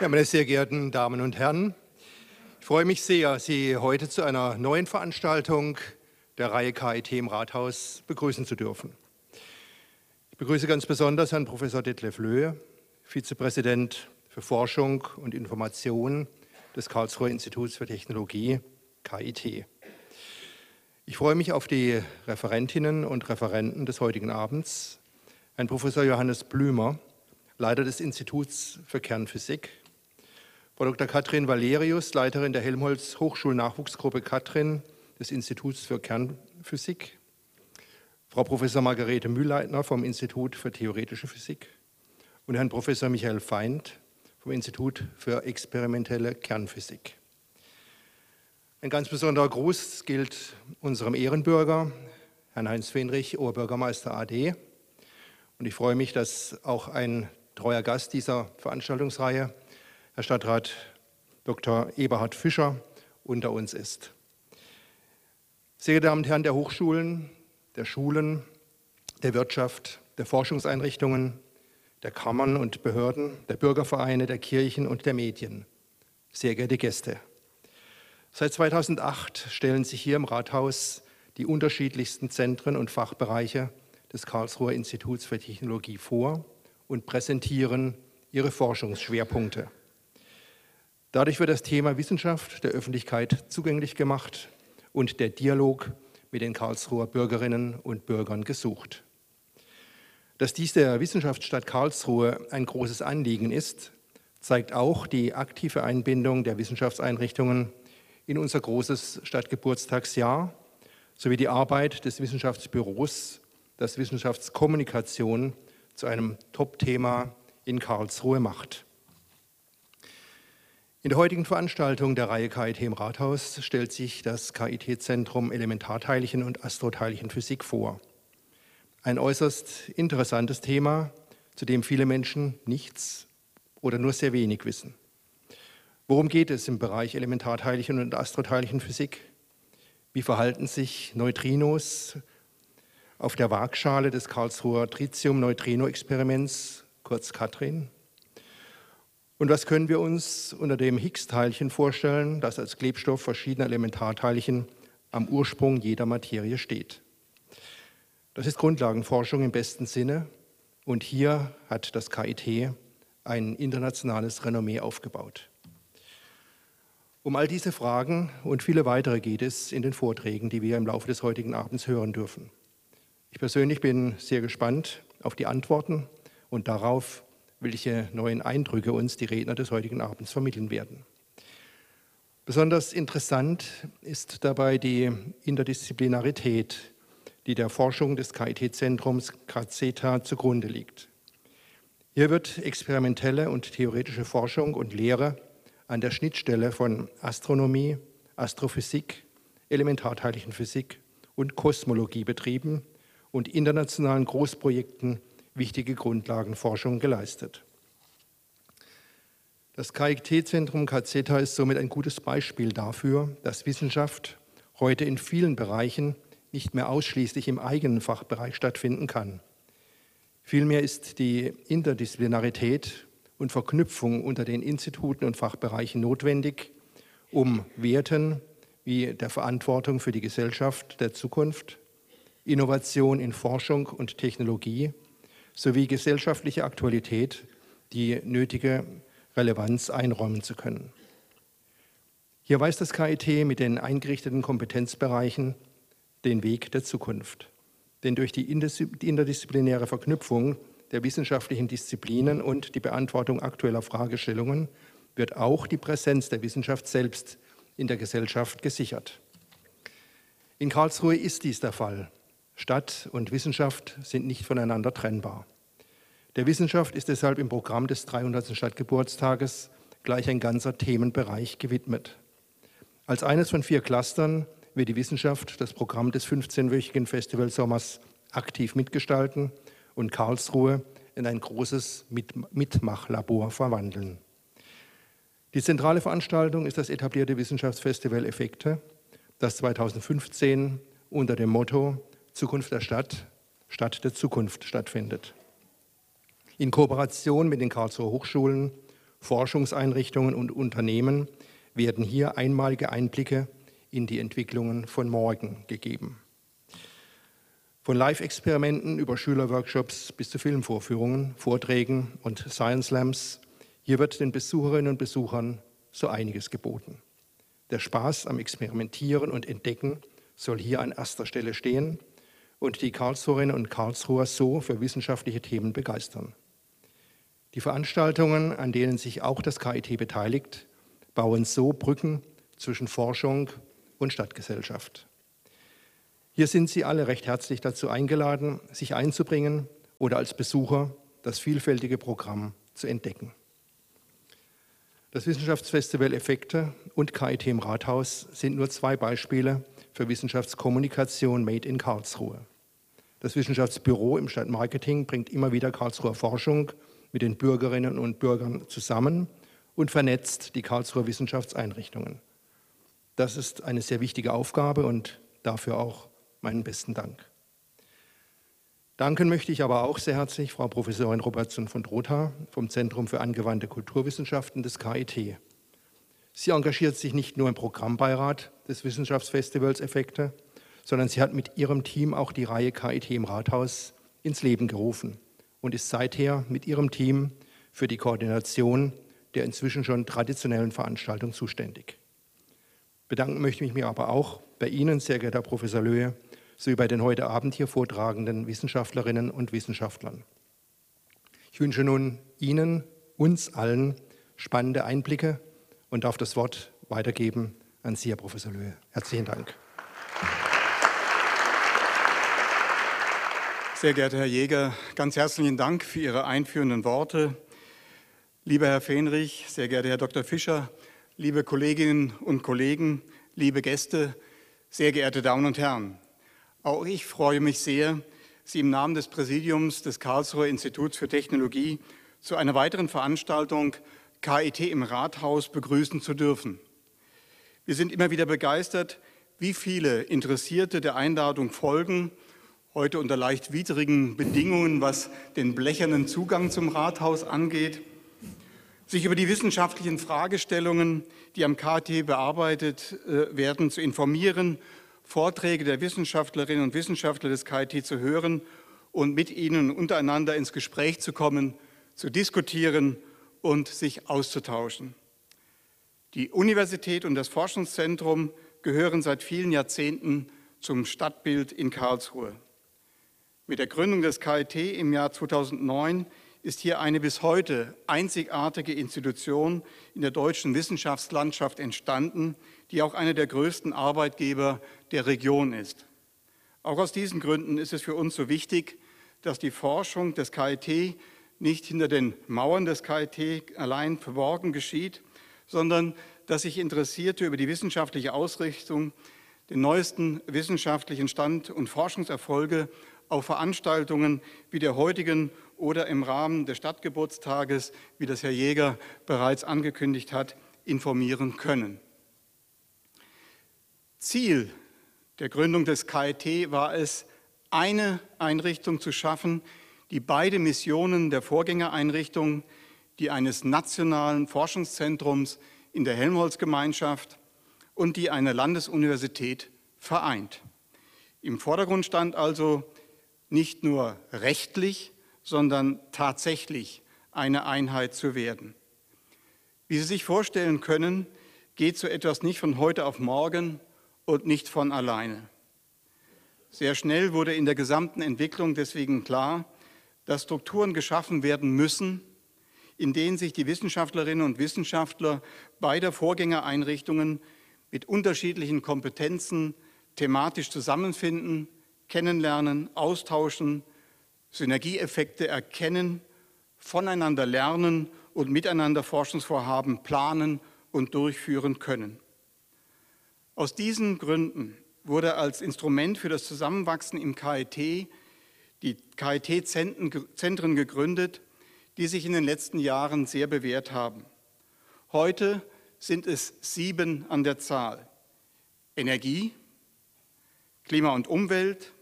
Ja, meine sehr geehrten Damen und Herren, ich freue mich sehr, Sie heute zu einer neuen Veranstaltung der Reihe KIT im Rathaus begrüßen zu dürfen. Ich begrüße ganz besonders Herrn Professor Detlef Löhe, Vizepräsident für Forschung und Information des Karlsruher Instituts für Technologie, KIT. Ich freue mich auf die Referentinnen und Referenten des heutigen Abends, Herrn Professor Johannes Blümer, Leiter des Instituts für Kernphysik, Frau Dr. Katrin Valerius, Leiterin der Helmholtz Hochschulnachwuchsgruppe Katrin des Instituts für Kernphysik, Frau Professor Margarete Mühlleitner vom Institut für Theoretische Physik und Herrn Professor Michael Feind vom Institut für experimentelle Kernphysik. Ein ganz besonderer Gruß gilt unserem Ehrenbürger, Herrn Heinz Fenrich, Oberbürgermeister AD. Und ich freue mich, dass auch ein treuer Gast dieser Veranstaltungsreihe, Herr Stadtrat Dr. Eberhard Fischer, unter uns ist. Sehr geehrte Damen und Herren der Hochschulen, der Schulen, der Wirtschaft, der Forschungseinrichtungen, der Kammern und Behörden, der Bürgervereine, der Kirchen und der Medien. Sehr geehrte Gäste. Seit 2008 stellen sich hier im Rathaus die unterschiedlichsten Zentren und Fachbereiche des Karlsruher Instituts für Technologie vor und präsentieren ihre Forschungsschwerpunkte. Dadurch wird das Thema Wissenschaft der Öffentlichkeit zugänglich gemacht und der Dialog mit den Karlsruher Bürgerinnen und Bürgern gesucht. Dass dies der Wissenschaftsstadt Karlsruhe ein großes Anliegen ist, zeigt auch die aktive Einbindung der Wissenschaftseinrichtungen in unser großes Stadtgeburtstagsjahr sowie die Arbeit des Wissenschaftsbüros, das Wissenschaftskommunikation zu einem Top-Thema in Karlsruhe macht. In der heutigen Veranstaltung der Reihe KIT im Rathaus stellt sich das KIT-Zentrum Elementarteilchen und Astroteilchenphysik vor. Ein äußerst interessantes Thema, zu dem viele Menschen nichts oder nur sehr wenig wissen. Worum geht es im Bereich Elementarteilchen und Astroteilchenphysik? Wie verhalten sich Neutrinos auf der Waagschale des Karlsruher Tritium-Neutrino-Experiments, kurz Katrin? Und was können wir uns unter dem Higgs-Teilchen vorstellen, das als Klebstoff verschiedener Elementarteilchen am Ursprung jeder Materie steht? Das ist Grundlagenforschung im besten Sinne und hier hat das KIT ein internationales Renommee aufgebaut. Um all diese Fragen und viele weitere geht es in den Vorträgen, die wir im Laufe des heutigen Abends hören dürfen. Ich persönlich bin sehr gespannt auf die Antworten und darauf, welche neuen Eindrücke uns die Redner des heutigen Abends vermitteln werden. Besonders interessant ist dabei die Interdisziplinarität, die der Forschung des KIT-Zentrums KZETA zugrunde liegt. Hier wird experimentelle und theoretische Forschung und Lehre an der Schnittstelle von Astronomie, Astrophysik, Elementarteilchenphysik und Kosmologie betrieben und internationalen Großprojekten wichtige Grundlagenforschung geleistet. Das KIT-Zentrum KZETA ist somit ein gutes Beispiel dafür, dass Wissenschaft heute in vielen Bereichen nicht mehr ausschließlich im eigenen Fachbereich stattfinden kann. Vielmehr ist die Interdisziplinarität und Verknüpfung unter den Instituten und Fachbereichen notwendig, um Werten wie der Verantwortung für die Gesellschaft der Zukunft, Innovation in Forschung und Technologie sowie gesellschaftliche Aktualität die nötige Relevanz einräumen zu können. Hier weist das KIT mit den eingerichteten Kompetenzbereichen den Weg der Zukunft. Denn durch die interdisziplinäre Verknüpfung der wissenschaftlichen Disziplinen und die Beantwortung aktueller Fragestellungen wird auch die Präsenz der Wissenschaft selbst in der Gesellschaft gesichert. In Karlsruhe ist dies der Fall. Stadt und Wissenschaft sind nicht voneinander trennbar. Der Wissenschaft ist deshalb im Programm des 300. Stadtgeburtstages gleich ein ganzer Themenbereich gewidmet. Als eines von vier Clustern wird die Wissenschaft das Programm des 15-wöchigen Festivalsommers aktiv mitgestalten und Karlsruhe in ein großes Mitmachlabor verwandeln. Die zentrale Veranstaltung ist das etablierte Wissenschaftsfestival Effekte, das 2015 unter dem Motto Zukunft der Stadt, Stadt der Zukunft stattfindet. In Kooperation mit den Karlsruher Hochschulen Forschungseinrichtungen und Unternehmen werden hier einmalige Einblicke in die Entwicklungen von morgen gegeben. Von Live-Experimenten über Schülerworkshops bis zu Filmvorführungen, Vorträgen und Science Slams, hier wird den Besucherinnen und Besuchern so einiges geboten. Der Spaß am Experimentieren und Entdecken soll hier an erster Stelle stehen und die Karlsruherinnen und Karlsruher so für wissenschaftliche Themen begeistern. Die Veranstaltungen, an denen sich auch das KIT beteiligt, bauen so Brücken zwischen Forschung und Stadtgesellschaft. Hier sind Sie alle recht herzlich dazu eingeladen, sich einzubringen oder als Besucher das vielfältige Programm zu entdecken. Das Wissenschaftsfestival Effekte und KIT im Rathaus sind nur zwei Beispiele für Wissenschaftskommunikation Made in Karlsruhe. Das Wissenschaftsbüro im Stadtmarketing bringt immer wieder Karlsruher Forschung mit den Bürgerinnen und Bürgern zusammen und vernetzt die Karlsruher Wissenschaftseinrichtungen. Das ist eine sehr wichtige Aufgabe und dafür auch meinen besten Dank. Danken möchte ich aber auch sehr herzlich Frau Professorin Robertson von Drotha vom Zentrum für angewandte Kulturwissenschaften des KIT. Sie engagiert sich nicht nur im Programmbeirat des Wissenschaftsfestivals Effekte, sondern sie hat mit ihrem Team auch die Reihe KIT im Rathaus ins Leben gerufen und ist seither mit ihrem Team für die Koordination der inzwischen schon traditionellen Veranstaltung zuständig. Bedanken möchte ich mich aber auch bei Ihnen, sehr geehrter Professor Löhe, sowie bei den heute Abend hier vortragenden Wissenschaftlerinnen und Wissenschaftlern. Ich wünsche nun Ihnen, uns allen spannende Einblicke und darf das Wort weitergeben an Sie, Herr Professor Löhe. Herzlichen Dank. Sehr geehrter Herr Jäger, ganz herzlichen Dank für Ihre einführenden Worte. Lieber Herr Fenrich, sehr geehrter Herr Dr. Fischer, liebe Kolleginnen und Kollegen, liebe Gäste, sehr geehrte Damen und Herren. Auch ich freue mich sehr, Sie im Namen des Präsidiums des Karlsruher Instituts für Technologie zu einer weiteren Veranstaltung KIT im Rathaus begrüßen zu dürfen. Wir sind immer wieder begeistert, wie viele Interessierte der Einladung folgen, heute unter leicht widrigen Bedingungen, was den blechernen Zugang zum Rathaus angeht, sich über die wissenschaftlichen Fragestellungen, die am KT bearbeitet äh, werden, zu informieren Vorträge der Wissenschaftlerinnen und Wissenschaftler des KIT zu hören und mit ihnen untereinander ins Gespräch zu kommen, zu diskutieren und sich auszutauschen. Die Universität und das Forschungszentrum gehören seit vielen Jahrzehnten zum Stadtbild in Karlsruhe. Mit der Gründung des KIT im Jahr 2009 ist hier eine bis heute einzigartige Institution in der deutschen Wissenschaftslandschaft entstanden, die auch einer der größten Arbeitgeber der Region ist. Auch aus diesen Gründen ist es für uns so wichtig, dass die Forschung des KIT nicht hinter den Mauern des KIT allein verborgen geschieht, sondern dass sich Interessierte über die wissenschaftliche Ausrichtung, den neuesten wissenschaftlichen Stand und Forschungserfolge auf Veranstaltungen wie der heutigen oder im Rahmen des Stadtgeburtstages, wie das Herr Jäger bereits angekündigt hat, informieren können. Ziel der Gründung des KIT war es, eine Einrichtung zu schaffen, die beide Missionen der Vorgängereinrichtung, die eines nationalen Forschungszentrums in der Helmholtz-Gemeinschaft und die einer Landesuniversität vereint. Im Vordergrund stand also nicht nur rechtlich, sondern tatsächlich eine Einheit zu werden. Wie Sie sich vorstellen können, geht so etwas nicht von heute auf morgen und nicht von alleine. Sehr schnell wurde in der gesamten Entwicklung deswegen klar, dass Strukturen geschaffen werden müssen, in denen sich die Wissenschaftlerinnen und Wissenschaftler beider Vorgängereinrichtungen mit unterschiedlichen Kompetenzen thematisch zusammenfinden, kennenlernen, austauschen, Synergieeffekte erkennen, voneinander lernen und miteinander Forschungsvorhaben planen und durchführen können. Aus diesen Gründen wurde als Instrument für das Zusammenwachsen im KIT die KIT-Zentren gegründet, die sich in den letzten Jahren sehr bewährt haben. Heute sind es sieben an der Zahl. Energie, Klima und Umwelt,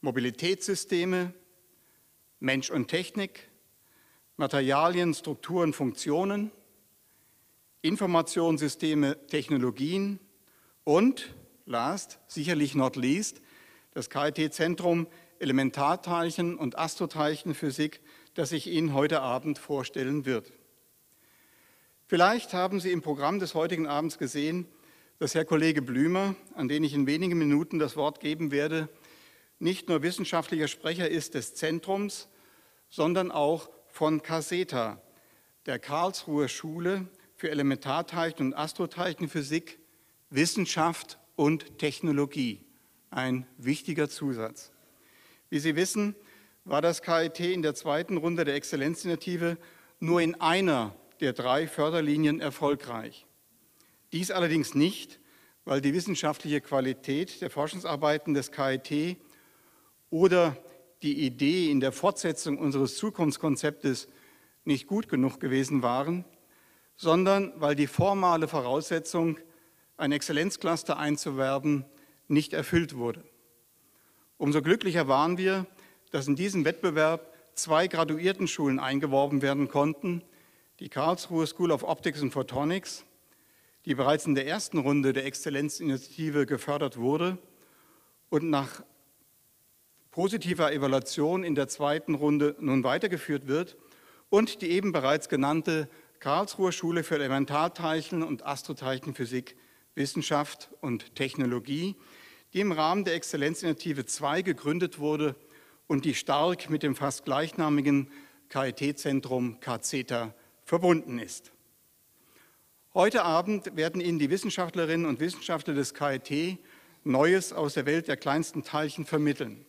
Mobilitätssysteme, Mensch und Technik, Materialien, Strukturen, Funktionen, Informationssysteme, Technologien und, last, sicherlich not least, das KIT-Zentrum Elementarteilchen und Astroteilchenphysik, das ich Ihnen heute Abend vorstellen wird. Vielleicht haben Sie im Programm des heutigen Abends gesehen, dass Herr Kollege Blümer, an den ich in wenigen Minuten das Wort geben werde, nicht nur wissenschaftlicher Sprecher ist des Zentrums, sondern auch von CASETA, der Karlsruher Schule für Elementarteilchen und Astroteilchenphysik, Wissenschaft und Technologie. Ein wichtiger Zusatz. Wie Sie wissen, war das KIT in der zweiten Runde der Exzellenzinitiative nur in einer der drei Förderlinien erfolgreich. Dies allerdings nicht, weil die wissenschaftliche Qualität der Forschungsarbeiten des KIT oder die Idee in der Fortsetzung unseres Zukunftskonzeptes nicht gut genug gewesen waren, sondern weil die formale Voraussetzung, ein Exzellenzcluster einzuwerben, nicht erfüllt wurde. Umso glücklicher waren wir, dass in diesem Wettbewerb zwei Graduiertenschulen eingeworben werden konnten, die Karlsruhe School of Optics and Photonics, die bereits in der ersten Runde der Exzellenzinitiative gefördert wurde und nach positiver Evaluation in der zweiten Runde nun weitergeführt wird, und die eben bereits genannte Karlsruher Schule für Elementarteilchen und Astroteilchenphysik, Wissenschaft und Technologie, die im Rahmen der Exzellenzinitiative 2 gegründet wurde und die stark mit dem fast gleichnamigen KIT-Zentrum KZETA verbunden ist. Heute Abend werden Ihnen die Wissenschaftlerinnen und Wissenschaftler des KIT Neues aus der Welt der kleinsten Teilchen vermitteln.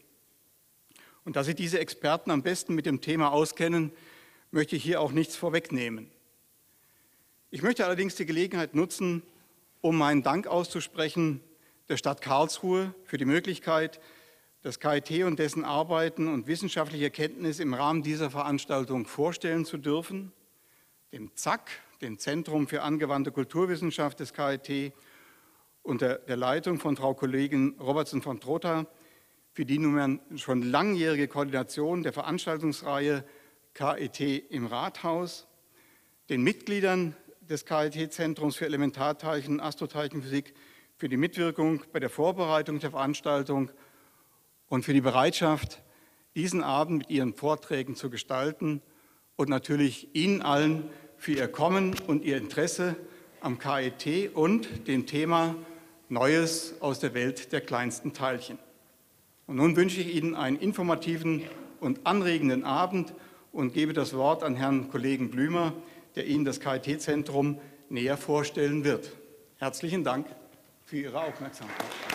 Und da Sie diese Experten am besten mit dem Thema auskennen, möchte ich hier auch nichts vorwegnehmen. Ich möchte allerdings die Gelegenheit nutzen, um meinen Dank auszusprechen der Stadt Karlsruhe für die Möglichkeit, das KIT und dessen Arbeiten und wissenschaftliche Kenntnis im Rahmen dieser Veranstaltung vorstellen zu dürfen, dem ZAK, dem Zentrum für angewandte Kulturwissenschaft des KIT, unter der Leitung von Frau Kollegin Robertson von Trotha, für die nun schon langjährige Koordination der Veranstaltungsreihe KIT im Rathaus, den Mitgliedern des KIT-Zentrums für Elementarteilchen und Astroteilchenphysik für die Mitwirkung bei der Vorbereitung der Veranstaltung und für die Bereitschaft, diesen Abend mit Ihren Vorträgen zu gestalten und natürlich Ihnen allen für Ihr Kommen und Ihr Interesse am KIT und dem Thema Neues aus der Welt der kleinsten Teilchen. Und nun wünsche ich Ihnen einen informativen und anregenden Abend und gebe das Wort an Herrn Kollegen Blümer, der Ihnen das KIT-Zentrum näher vorstellen wird. Herzlichen Dank für Ihre Aufmerksamkeit.